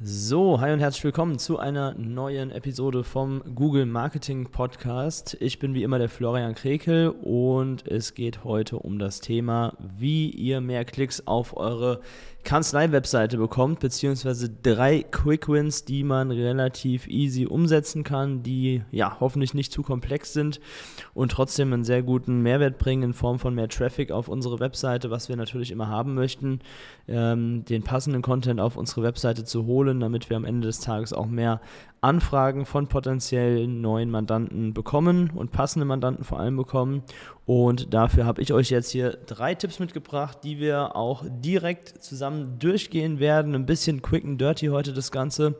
So, hi und herzlich willkommen zu einer neuen Episode vom Google Marketing Podcast. Ich bin wie immer der Florian Krekel und es geht heute um das Thema, wie ihr mehr Klicks auf eure Kanzlei-Webseite bekommt, beziehungsweise drei Quick Wins, die man relativ easy umsetzen kann, die ja hoffentlich nicht zu komplex sind und trotzdem einen sehr guten Mehrwert bringen in Form von mehr Traffic auf unsere Webseite, was wir natürlich immer haben möchten, ähm, den passenden Content auf unsere Webseite zu holen, damit wir am Ende des Tages auch mehr Anfragen von potenziellen neuen Mandanten bekommen und passende Mandanten vor allem bekommen. Und dafür habe ich euch jetzt hier drei Tipps mitgebracht, die wir auch direkt zusammen durchgehen werden. Ein bisschen quick and dirty heute das Ganze.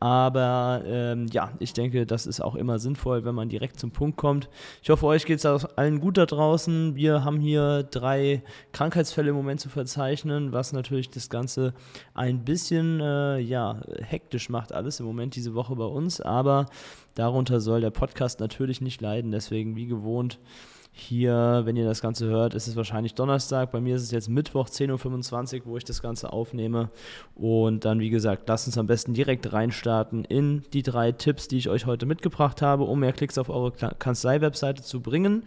Aber ähm, ja, ich denke, das ist auch immer sinnvoll, wenn man direkt zum Punkt kommt. Ich hoffe, euch geht es allen gut da draußen. Wir haben hier drei Krankheitsfälle im Moment zu verzeichnen, was natürlich das Ganze ein bisschen äh, ja, hektisch macht, alles im Moment diese Woche bei uns. Aber darunter soll der Podcast natürlich nicht leiden. Deswegen, wie gewohnt, hier, wenn ihr das Ganze hört, ist es wahrscheinlich Donnerstag. Bei mir ist es jetzt Mittwoch 10.25 Uhr, wo ich das Ganze aufnehme. Und dann, wie gesagt, lasst uns am besten direkt reinstarten in die drei Tipps, die ich euch heute mitgebracht habe, um mehr Klicks auf eure Kanzlei-Webseite zu bringen.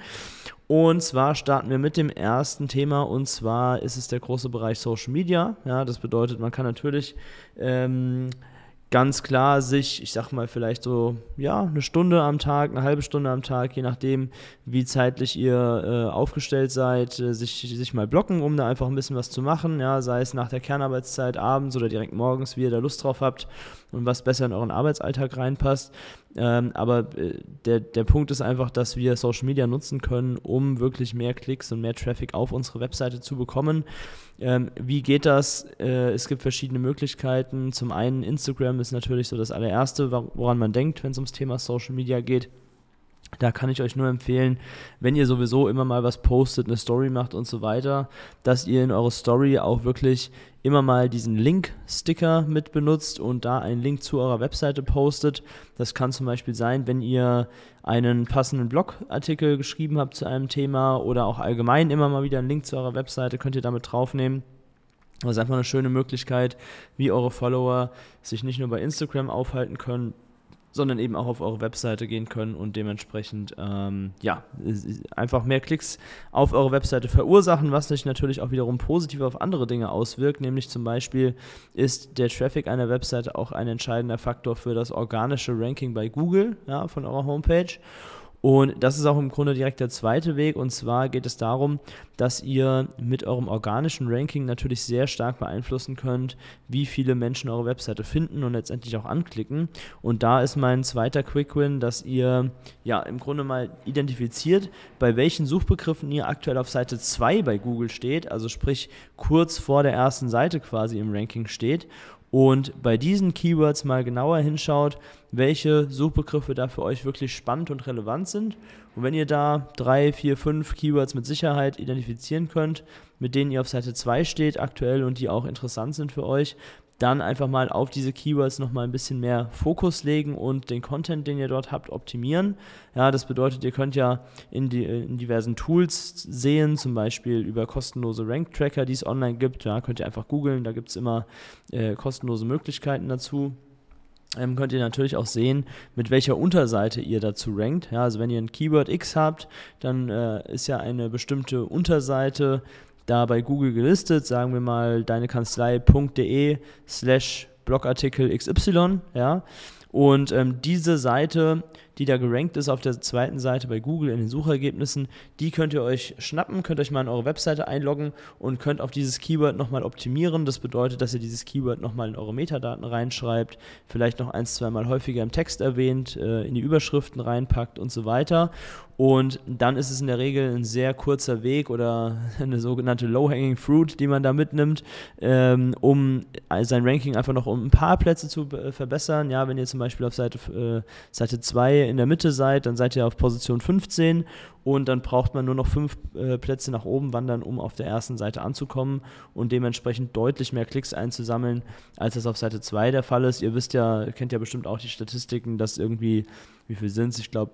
Und zwar starten wir mit dem ersten Thema und zwar ist es der große Bereich Social Media. Ja, das bedeutet, man kann natürlich ähm, ganz klar sich, ich sag mal, vielleicht so, ja, eine Stunde am Tag, eine halbe Stunde am Tag, je nachdem, wie zeitlich ihr äh, aufgestellt seid, äh, sich, sich mal blocken, um da einfach ein bisschen was zu machen, ja, sei es nach der Kernarbeitszeit, abends oder direkt morgens, wie ihr da Lust drauf habt und was besser in euren Arbeitsalltag reinpasst. Ähm, aber äh, der, der Punkt ist einfach, dass wir Social Media nutzen können, um wirklich mehr Klicks und mehr Traffic auf unsere Webseite zu bekommen. Ähm, wie geht das? Äh, es gibt verschiedene Möglichkeiten. Zum einen Instagram ist natürlich so das allererste, woran man denkt, wenn es ums Thema Social Media geht. Da kann ich euch nur empfehlen, wenn ihr sowieso immer mal was postet, eine Story macht und so weiter, dass ihr in eure Story auch wirklich immer mal diesen Link-Sticker mit benutzt und da einen Link zu eurer Webseite postet. Das kann zum Beispiel sein, wenn ihr einen passenden Blogartikel geschrieben habt zu einem Thema oder auch allgemein immer mal wieder einen Link zu eurer Webseite, könnt ihr damit draufnehmen. Das ist einfach eine schöne Möglichkeit, wie eure Follower sich nicht nur bei Instagram aufhalten können, sondern eben auch auf eure Webseite gehen können und dementsprechend ähm, ja, einfach mehr Klicks auf eure Webseite verursachen, was sich natürlich auch wiederum positiv auf andere Dinge auswirkt. Nämlich zum Beispiel ist der Traffic einer Webseite auch ein entscheidender Faktor für das organische Ranking bei Google ja, von eurer Homepage. Und das ist auch im Grunde direkt der zweite Weg. Und zwar geht es darum, dass ihr mit eurem organischen Ranking natürlich sehr stark beeinflussen könnt, wie viele Menschen eure Webseite finden und letztendlich auch anklicken. Und da ist mein zweiter Quick Win, dass ihr ja im Grunde mal identifiziert, bei welchen Suchbegriffen ihr aktuell auf Seite 2 bei Google steht, also sprich kurz vor der ersten Seite quasi im Ranking steht und bei diesen Keywords mal genauer hinschaut, welche Suchbegriffe da für euch wirklich spannend und relevant sind. Und wenn ihr da drei, vier, fünf Keywords mit Sicherheit identifizieren könnt, mit denen ihr auf Seite 2 steht aktuell und die auch interessant sind für euch, dann einfach mal auf diese Keywords nochmal ein bisschen mehr Fokus legen und den Content, den ihr dort habt, optimieren. Ja, das bedeutet, ihr könnt ja in, die, in diversen Tools sehen, zum Beispiel über kostenlose Rank-Tracker, die es online gibt. Ja, könnt ihr einfach googeln, da gibt es immer äh, kostenlose Möglichkeiten dazu. Ähm, könnt ihr natürlich auch sehen, mit welcher Unterseite ihr dazu rankt. Ja, also wenn ihr ein Keyword X habt, dann äh, ist ja eine bestimmte Unterseite da bei Google gelistet, sagen wir mal deinekanzlei.de slash Blogartikel XY, ja. Und ähm, diese Seite, die da gerankt ist auf der zweiten Seite bei Google in den Suchergebnissen, die könnt ihr euch schnappen, könnt euch mal in eure Webseite einloggen und könnt auf dieses Keyword nochmal optimieren. Das bedeutet, dass ihr dieses Keyword nochmal in eure Metadaten reinschreibt, vielleicht noch ein, zweimal häufiger im Text erwähnt, äh, in die Überschriften reinpackt und so weiter. Und dann ist es in der Regel ein sehr kurzer Weg oder eine sogenannte Low-Hanging Fruit, die man da mitnimmt, ähm, um sein Ranking einfach noch um ein paar Plätze zu verbessern. Ja, wenn ihr zum Beispiel auf Seite, äh, Seite 2 in der Mitte seid, dann seid ihr auf Position 15 und dann braucht man nur noch fünf äh, Plätze nach oben wandern, um auf der ersten Seite anzukommen und dementsprechend deutlich mehr Klicks einzusammeln, als es auf Seite 2 der Fall ist. Ihr wisst ja, kennt ja bestimmt auch die Statistiken, dass irgendwie wie viel sind es? Ich glaube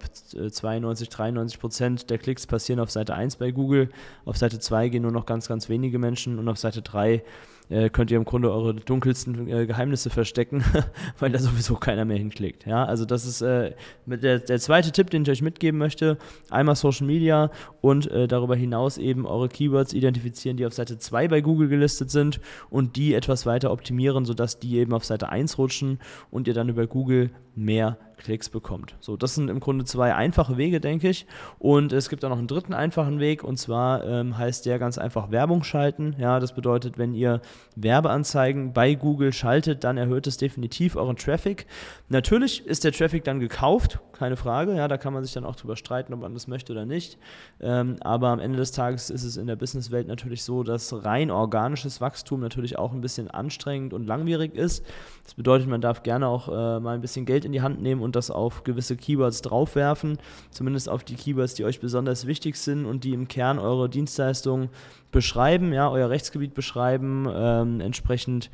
92, 93 Prozent der Klicks passieren auf Seite 1 bei Google. Auf Seite 2 gehen nur noch ganz, ganz wenige Menschen und auf Seite 3 äh, könnt ihr im Grunde eure dunkelsten äh, Geheimnisse verstecken, weil da sowieso keiner mehr hinklickt. Ja, also das ist äh, der, der zweite Tipp, den ich euch mitgeben möchte. Einmal Social Media und äh, darüber hinaus eben eure Keywords identifizieren, die auf Seite 2 bei Google gelistet sind und die etwas weiter optimieren, sodass die eben auf Seite 1 rutschen und ihr dann über Google mehr Klicks bekommt. So, das sind im Grunde zwei einfache Wege, denke ich. Und es gibt auch noch einen dritten einfachen Weg und zwar ähm, heißt der ganz einfach Werbung schalten. Ja, das bedeutet, wenn ihr Werbeanzeigen bei Google schaltet, dann erhöht es definitiv euren Traffic. Natürlich ist der Traffic dann gekauft, keine Frage. Ja, da kann man sich dann auch drüber streiten, ob man das möchte oder nicht. Ähm, aber am Ende des Tages ist es in der Businesswelt natürlich so, dass rein organisches Wachstum natürlich auch ein bisschen anstrengend und langwierig ist. Das bedeutet, man darf gerne auch äh, mal ein bisschen Geld in die Hand nehmen und das auf gewisse Keywords draufwerfen, zumindest auf die Keywords, die euch besonders wichtig sind und die im Kern eure Dienstleistung beschreiben, ja, euer Rechtsgebiet beschreiben, ähm, entsprechend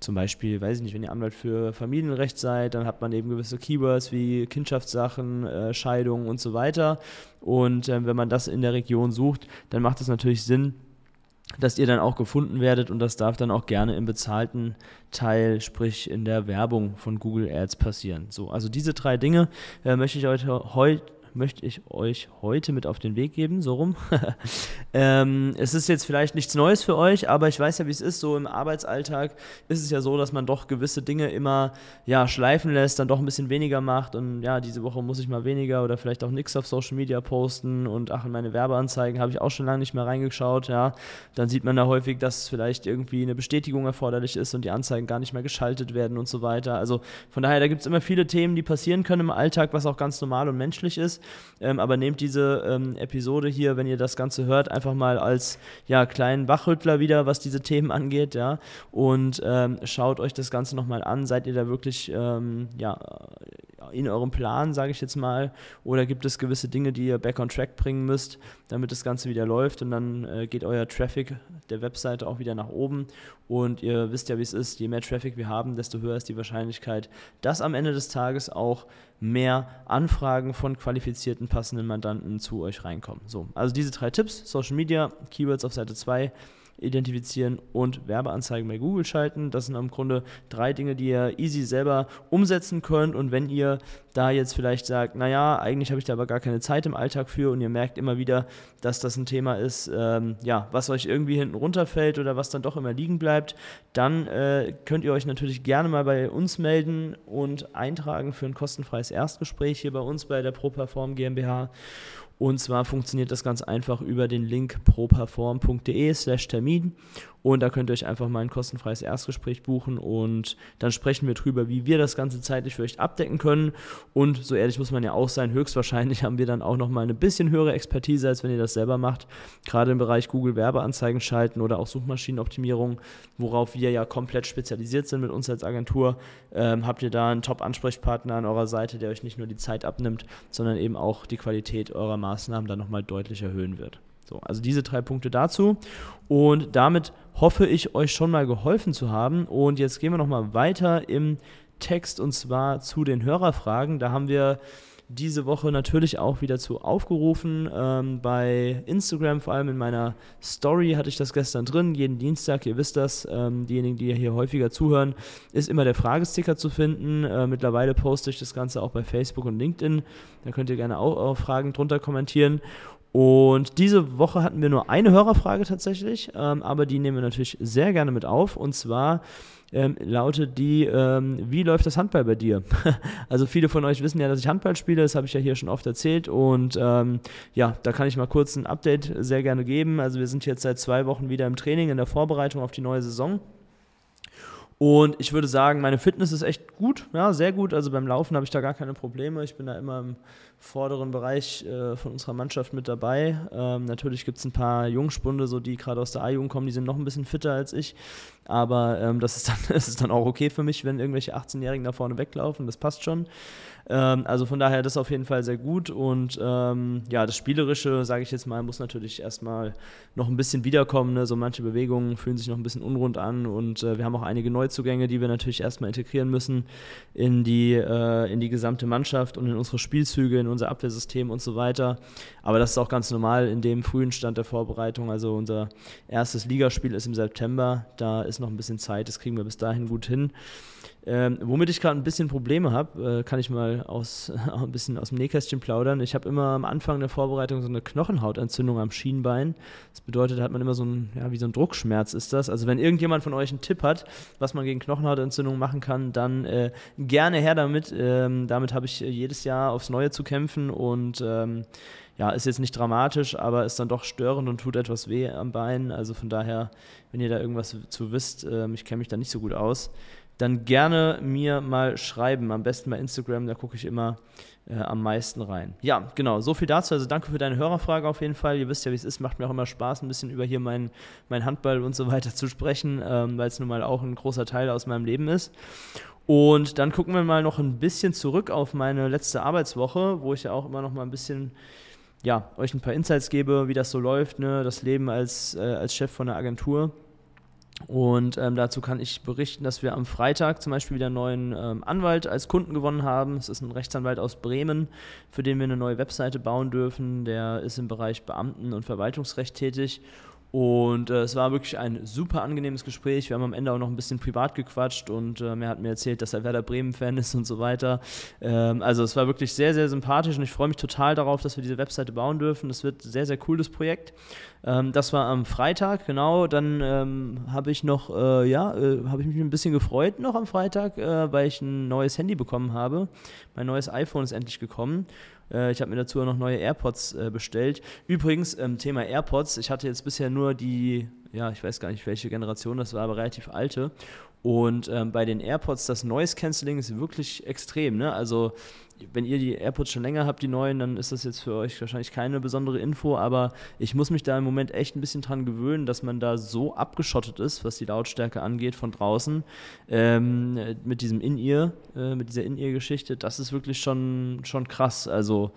zum Beispiel, weiß ich nicht, wenn ihr Anwalt für Familienrecht seid, dann hat man eben gewisse Keywords wie Kindschaftssachen, äh, Scheidungen und so weiter. Und äh, wenn man das in der Region sucht, dann macht es natürlich Sinn, dass ihr dann auch gefunden werdet und das darf dann auch gerne im bezahlten Teil, sprich in der Werbung von Google Ads passieren. So, also diese drei Dinge äh, möchte ich euch heute möchte ich euch heute mit auf den Weg geben, so rum. ähm, es ist jetzt vielleicht nichts Neues für euch, aber ich weiß ja, wie es ist. So im Arbeitsalltag ist es ja so, dass man doch gewisse Dinge immer ja, schleifen lässt, dann doch ein bisschen weniger macht und ja, diese Woche muss ich mal weniger oder vielleicht auch nichts auf Social Media posten und ach, in meine Werbeanzeigen habe ich auch schon lange nicht mehr reingeschaut. Ja, dann sieht man da häufig, dass vielleicht irgendwie eine Bestätigung erforderlich ist und die Anzeigen gar nicht mehr geschaltet werden und so weiter. Also von daher, da gibt es immer viele Themen, die passieren können im Alltag, was auch ganz normal und menschlich ist. Ähm, aber nehmt diese ähm, Episode hier, wenn ihr das Ganze hört, einfach mal als ja, kleinen Wachrüttler wieder, was diese Themen angeht, ja. Und ähm, schaut euch das Ganze nochmal an. Seid ihr da wirklich ähm, ja, in eurem Plan, sage ich jetzt mal? Oder gibt es gewisse Dinge, die ihr back on track bringen müsst, damit das Ganze wieder läuft und dann äh, geht euer Traffic der Webseite auch wieder nach oben und ihr wisst ja, wie es ist, je mehr Traffic wir haben, desto höher ist die Wahrscheinlichkeit, dass am Ende des Tages auch mehr Anfragen von qualifizierten passenden Mandanten zu euch reinkommen. So, also diese drei Tipps, Social Media, Keywords auf Seite 2, identifizieren und Werbeanzeigen bei Google schalten. Das sind im Grunde drei Dinge, die ihr easy selber umsetzen könnt. Und wenn ihr da jetzt vielleicht sagt, naja, eigentlich habe ich da aber gar keine Zeit im Alltag für und ihr merkt immer wieder, dass das ein Thema ist, ähm, ja, was euch irgendwie hinten runterfällt oder was dann doch immer liegen bleibt, dann äh, könnt ihr euch natürlich gerne mal bei uns melden und eintragen für ein kostenfreies Erstgespräch hier bei uns bei der ProPerform GmbH. Und zwar funktioniert das ganz einfach über den Link properform.de slash Termin. Und da könnt ihr euch einfach mal ein kostenfreies Erstgespräch buchen und dann sprechen wir drüber, wie wir das Ganze zeitlich für euch abdecken können. Und so ehrlich muss man ja auch sein, höchstwahrscheinlich haben wir dann auch nochmal eine bisschen höhere Expertise, als wenn ihr das selber macht. Gerade im Bereich Google Werbeanzeigen schalten oder auch Suchmaschinenoptimierung, worauf wir ja komplett spezialisiert sind mit uns als Agentur, ähm, habt ihr da einen Top-Ansprechpartner an eurer Seite, der euch nicht nur die Zeit abnimmt, sondern eben auch die Qualität eurer Maßnahmen dann nochmal deutlich erhöhen wird. So, also diese drei Punkte dazu. Und damit hoffe ich, euch schon mal geholfen zu haben. Und jetzt gehen wir nochmal weiter im Text und zwar zu den Hörerfragen. Da haben wir diese Woche natürlich auch wieder zu aufgerufen. Ähm, bei Instagram, vor allem in meiner Story, hatte ich das gestern drin. Jeden Dienstag, ihr wisst das, ähm, diejenigen, die hier häufiger zuhören, ist immer der Fragesticker zu finden. Äh, mittlerweile poste ich das Ganze auch bei Facebook und LinkedIn. Da könnt ihr gerne auch eure Fragen drunter kommentieren. Und diese Woche hatten wir nur eine Hörerfrage tatsächlich, ähm, aber die nehmen wir natürlich sehr gerne mit auf. Und zwar ähm, lautet die, ähm, wie läuft das Handball bei dir? also viele von euch wissen ja, dass ich Handball spiele, das habe ich ja hier schon oft erzählt und ähm, ja, da kann ich mal kurz ein Update sehr gerne geben. Also wir sind jetzt seit zwei Wochen wieder im Training, in der Vorbereitung auf die neue Saison. Und ich würde sagen, meine Fitness ist echt gut, ja, sehr gut. Also beim Laufen habe ich da gar keine Probleme. Ich bin da immer im vorderen Bereich äh, von unserer Mannschaft mit dabei. Ähm, natürlich gibt es ein paar Jungspunde, so die gerade aus der A-Jugend kommen, die sind noch ein bisschen fitter als ich. Aber ähm, das, ist dann, das ist dann auch okay für mich, wenn irgendwelche 18-Jährigen da vorne weglaufen. Das passt schon. Ähm, also von daher, das auf jeden Fall sehr gut. Und ähm, ja, das Spielerische, sage ich jetzt mal, muss natürlich erstmal noch ein bisschen wiederkommen. Ne? So manche Bewegungen fühlen sich noch ein bisschen unrund an. Und äh, wir haben auch einige Neuzugänge, die wir natürlich erstmal integrieren müssen in die, äh, in die gesamte Mannschaft und in unsere Spielzüge, in unser Abwehrsystem und so weiter. Aber das ist auch ganz normal in dem frühen Stand der Vorbereitung. Also unser erstes Ligaspiel ist im September. Da ist noch ein bisschen Zeit. Das kriegen wir bis dahin gut hin. Ähm, womit ich gerade ein bisschen Probleme habe, äh, kann ich mal aus, ein bisschen aus dem Nähkästchen plaudern. Ich habe immer am Anfang der Vorbereitung so eine Knochenhautentzündung am Schienbein. Das bedeutet, da hat man immer so ein, ja, wie so ein Druckschmerz ist das. Also wenn irgendjemand von euch einen Tipp hat, was man gegen Knochenhautentzündung machen kann, dann äh, gerne her damit. Ähm, damit habe ich jedes Jahr aufs Neue zu kämpfen und ähm, ja, ist jetzt nicht dramatisch, aber ist dann doch störend und tut etwas weh am Bein. Also von daher, wenn ihr da irgendwas zu wisst, äh, ich kenne mich da nicht so gut aus, dann gerne mir mal schreiben. Am besten bei Instagram, da gucke ich immer äh, am meisten rein. Ja, genau, so viel dazu. Also danke für deine Hörerfrage auf jeden Fall. Ihr wisst ja, wie es ist. Macht mir auch immer Spaß, ein bisschen über hier meinen mein Handball und so weiter zu sprechen, ähm, weil es nun mal auch ein großer Teil aus meinem Leben ist. Und dann gucken wir mal noch ein bisschen zurück auf meine letzte Arbeitswoche, wo ich ja auch immer noch mal ein bisschen ja, euch ein paar Insights gebe, wie das so läuft, ne? das Leben als, äh, als Chef von einer Agentur. Und ähm, dazu kann ich berichten, dass wir am Freitag zum Beispiel wieder einen neuen ähm, Anwalt als Kunden gewonnen haben. Es ist ein Rechtsanwalt aus Bremen, für den wir eine neue Webseite bauen dürfen. Der ist im Bereich Beamten- und Verwaltungsrecht tätig und äh, es war wirklich ein super angenehmes Gespräch. Wir haben am Ende auch noch ein bisschen privat gequatscht und ähm, er hat mir erzählt, dass er Werder Bremen-Fan ist und so weiter. Ähm, also es war wirklich sehr, sehr sympathisch und ich freue mich total darauf, dass wir diese Webseite bauen dürfen. Das wird ein sehr, sehr cooles Projekt. Ähm, das war am Freitag, genau. Dann ähm, habe ich noch, äh, ja, äh, habe ich mich ein bisschen gefreut noch am Freitag, äh, weil ich ein neues Handy bekommen habe. Mein neues iPhone ist endlich gekommen. Äh, ich habe mir dazu noch neue AirPods äh, bestellt. Übrigens, ähm, Thema AirPods, ich hatte jetzt bisher nur die, ja, ich weiß gar nicht, welche Generation das war, aber relativ alte. Und ähm, bei den AirPods, das Noise Cancelling ist wirklich extrem. Ne? Also wenn ihr die AirPods schon länger habt, die neuen, dann ist das jetzt für euch wahrscheinlich keine besondere Info, aber ich muss mich da im Moment echt ein bisschen dran gewöhnen, dass man da so abgeschottet ist, was die Lautstärke angeht von draußen, ähm, mit diesem In-Ear, äh, mit dieser In-Ear-Geschichte, das ist wirklich schon, schon krass. Also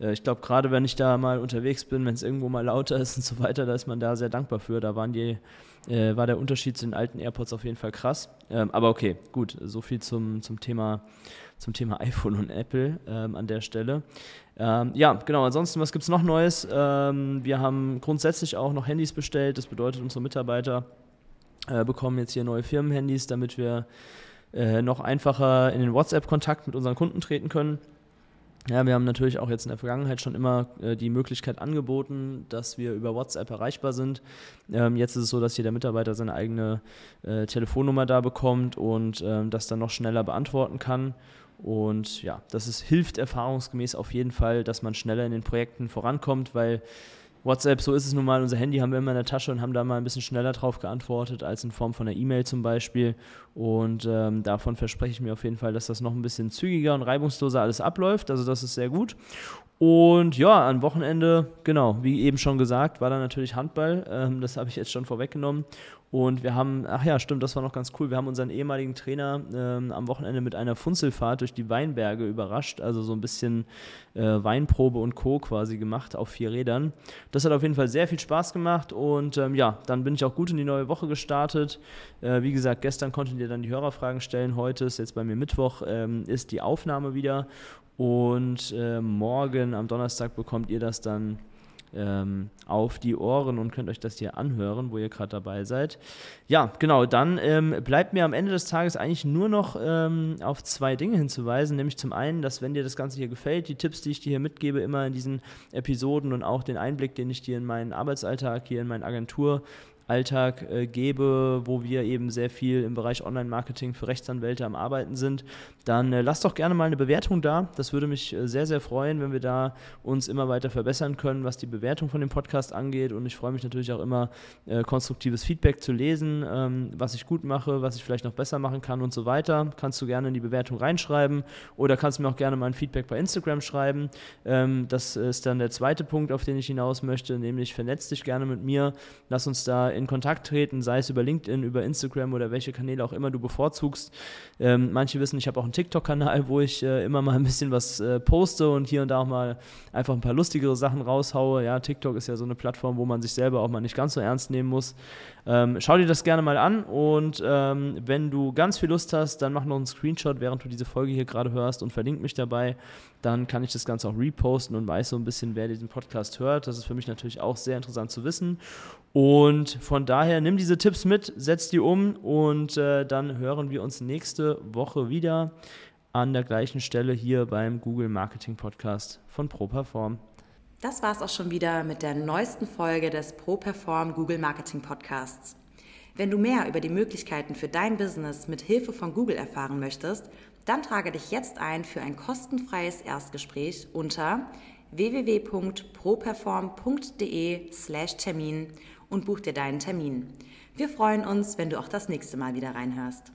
äh, ich glaube, gerade wenn ich da mal unterwegs bin, wenn es irgendwo mal lauter ist und so weiter, da ist man da sehr dankbar für. Da waren die äh, war der Unterschied zu den alten AirPods auf jeden Fall krass. Ähm, aber okay, gut, so viel zum, zum Thema zum Thema iPhone und Apple ähm, an der Stelle. Ähm, ja, genau. Ansonsten, was gibt es noch Neues? Ähm, wir haben grundsätzlich auch noch Handys bestellt. Das bedeutet, unsere Mitarbeiter äh, bekommen jetzt hier neue Firmenhandys, damit wir äh, noch einfacher in den WhatsApp-Kontakt mit unseren Kunden treten können. Ja, wir haben natürlich auch jetzt in der Vergangenheit schon immer äh, die Möglichkeit angeboten, dass wir über WhatsApp erreichbar sind. Ähm, jetzt ist es so, dass jeder Mitarbeiter seine eigene äh, Telefonnummer da bekommt und ähm, das dann noch schneller beantworten kann. Und ja, das ist, hilft erfahrungsgemäß auf jeden Fall, dass man schneller in den Projekten vorankommt, weil WhatsApp, so ist es nun mal, unser Handy haben wir immer in der Tasche und haben da mal ein bisschen schneller drauf geantwortet als in Form von einer E-Mail zum Beispiel. Und ähm, davon verspreche ich mir auf jeden Fall, dass das noch ein bisschen zügiger und reibungsloser alles abläuft. Also das ist sehr gut. Und ja, am Wochenende, genau, wie eben schon gesagt, war da natürlich Handball. Ähm, das habe ich jetzt schon vorweggenommen. Und wir haben, ach ja, stimmt, das war noch ganz cool. Wir haben unseren ehemaligen Trainer ähm, am Wochenende mit einer Funzelfahrt durch die Weinberge überrascht. Also so ein bisschen äh, Weinprobe und Co. quasi gemacht auf vier Rädern. Das hat auf jeden Fall sehr viel Spaß gemacht. Und ähm, ja, dann bin ich auch gut in die neue Woche gestartet. Äh, wie gesagt, gestern konntet ihr dann die Hörerfragen stellen. Heute ist jetzt bei mir Mittwoch, ähm, ist die Aufnahme wieder. Und äh, morgen am Donnerstag bekommt ihr das dann ähm, auf die Ohren und könnt euch das hier anhören, wo ihr gerade dabei seid. Ja, genau, dann ähm, bleibt mir am Ende des Tages eigentlich nur noch ähm, auf zwei Dinge hinzuweisen, nämlich zum einen, dass wenn dir das Ganze hier gefällt, die Tipps, die ich dir hier mitgebe, immer in diesen Episoden und auch den Einblick, den ich dir in meinen Arbeitsalltag hier in meine Agentur Alltag äh, gebe, wo wir eben sehr viel im Bereich Online-Marketing für Rechtsanwälte am Arbeiten sind, dann äh, lasst doch gerne mal eine Bewertung da. Das würde mich äh, sehr, sehr freuen, wenn wir da uns immer weiter verbessern können, was die Bewertung von dem Podcast angeht. Und ich freue mich natürlich auch immer, äh, konstruktives Feedback zu lesen, ähm, was ich gut mache, was ich vielleicht noch besser machen kann und so weiter. Kannst du gerne in die Bewertung reinschreiben oder kannst mir auch gerne mal ein Feedback bei Instagram schreiben. Ähm, das ist dann der zweite Punkt, auf den ich hinaus möchte, nämlich vernetz dich gerne mit mir. Lass uns da in Kontakt treten, sei es über LinkedIn, über Instagram oder welche Kanäle auch immer du bevorzugst. Ähm, manche wissen, ich habe auch einen TikTok-Kanal, wo ich äh, immer mal ein bisschen was äh, poste und hier und da auch mal einfach ein paar lustigere Sachen raushaue. Ja, TikTok ist ja so eine Plattform, wo man sich selber auch mal nicht ganz so ernst nehmen muss. Ähm, schau dir das gerne mal an und ähm, wenn du ganz viel Lust hast, dann mach noch einen Screenshot, während du diese Folge hier gerade hörst und verlink mich dabei. Dann kann ich das Ganze auch reposten und weiß so ein bisschen, wer diesen Podcast hört. Das ist für mich natürlich auch sehr interessant zu wissen. Und von daher nimm diese Tipps mit, setz die um und äh, dann hören wir uns nächste Woche wieder an der gleichen Stelle hier beim Google Marketing Podcast von ProPerform. Das war es auch schon wieder mit der neuesten Folge des ProPerform Google Marketing Podcasts. Wenn du mehr über die Möglichkeiten für dein Business mit Hilfe von Google erfahren möchtest, dann trage dich jetzt ein für ein kostenfreies Erstgespräch unter www.properform.de/termin und buch dir deinen Termin. Wir freuen uns, wenn du auch das nächste Mal wieder reinhörst.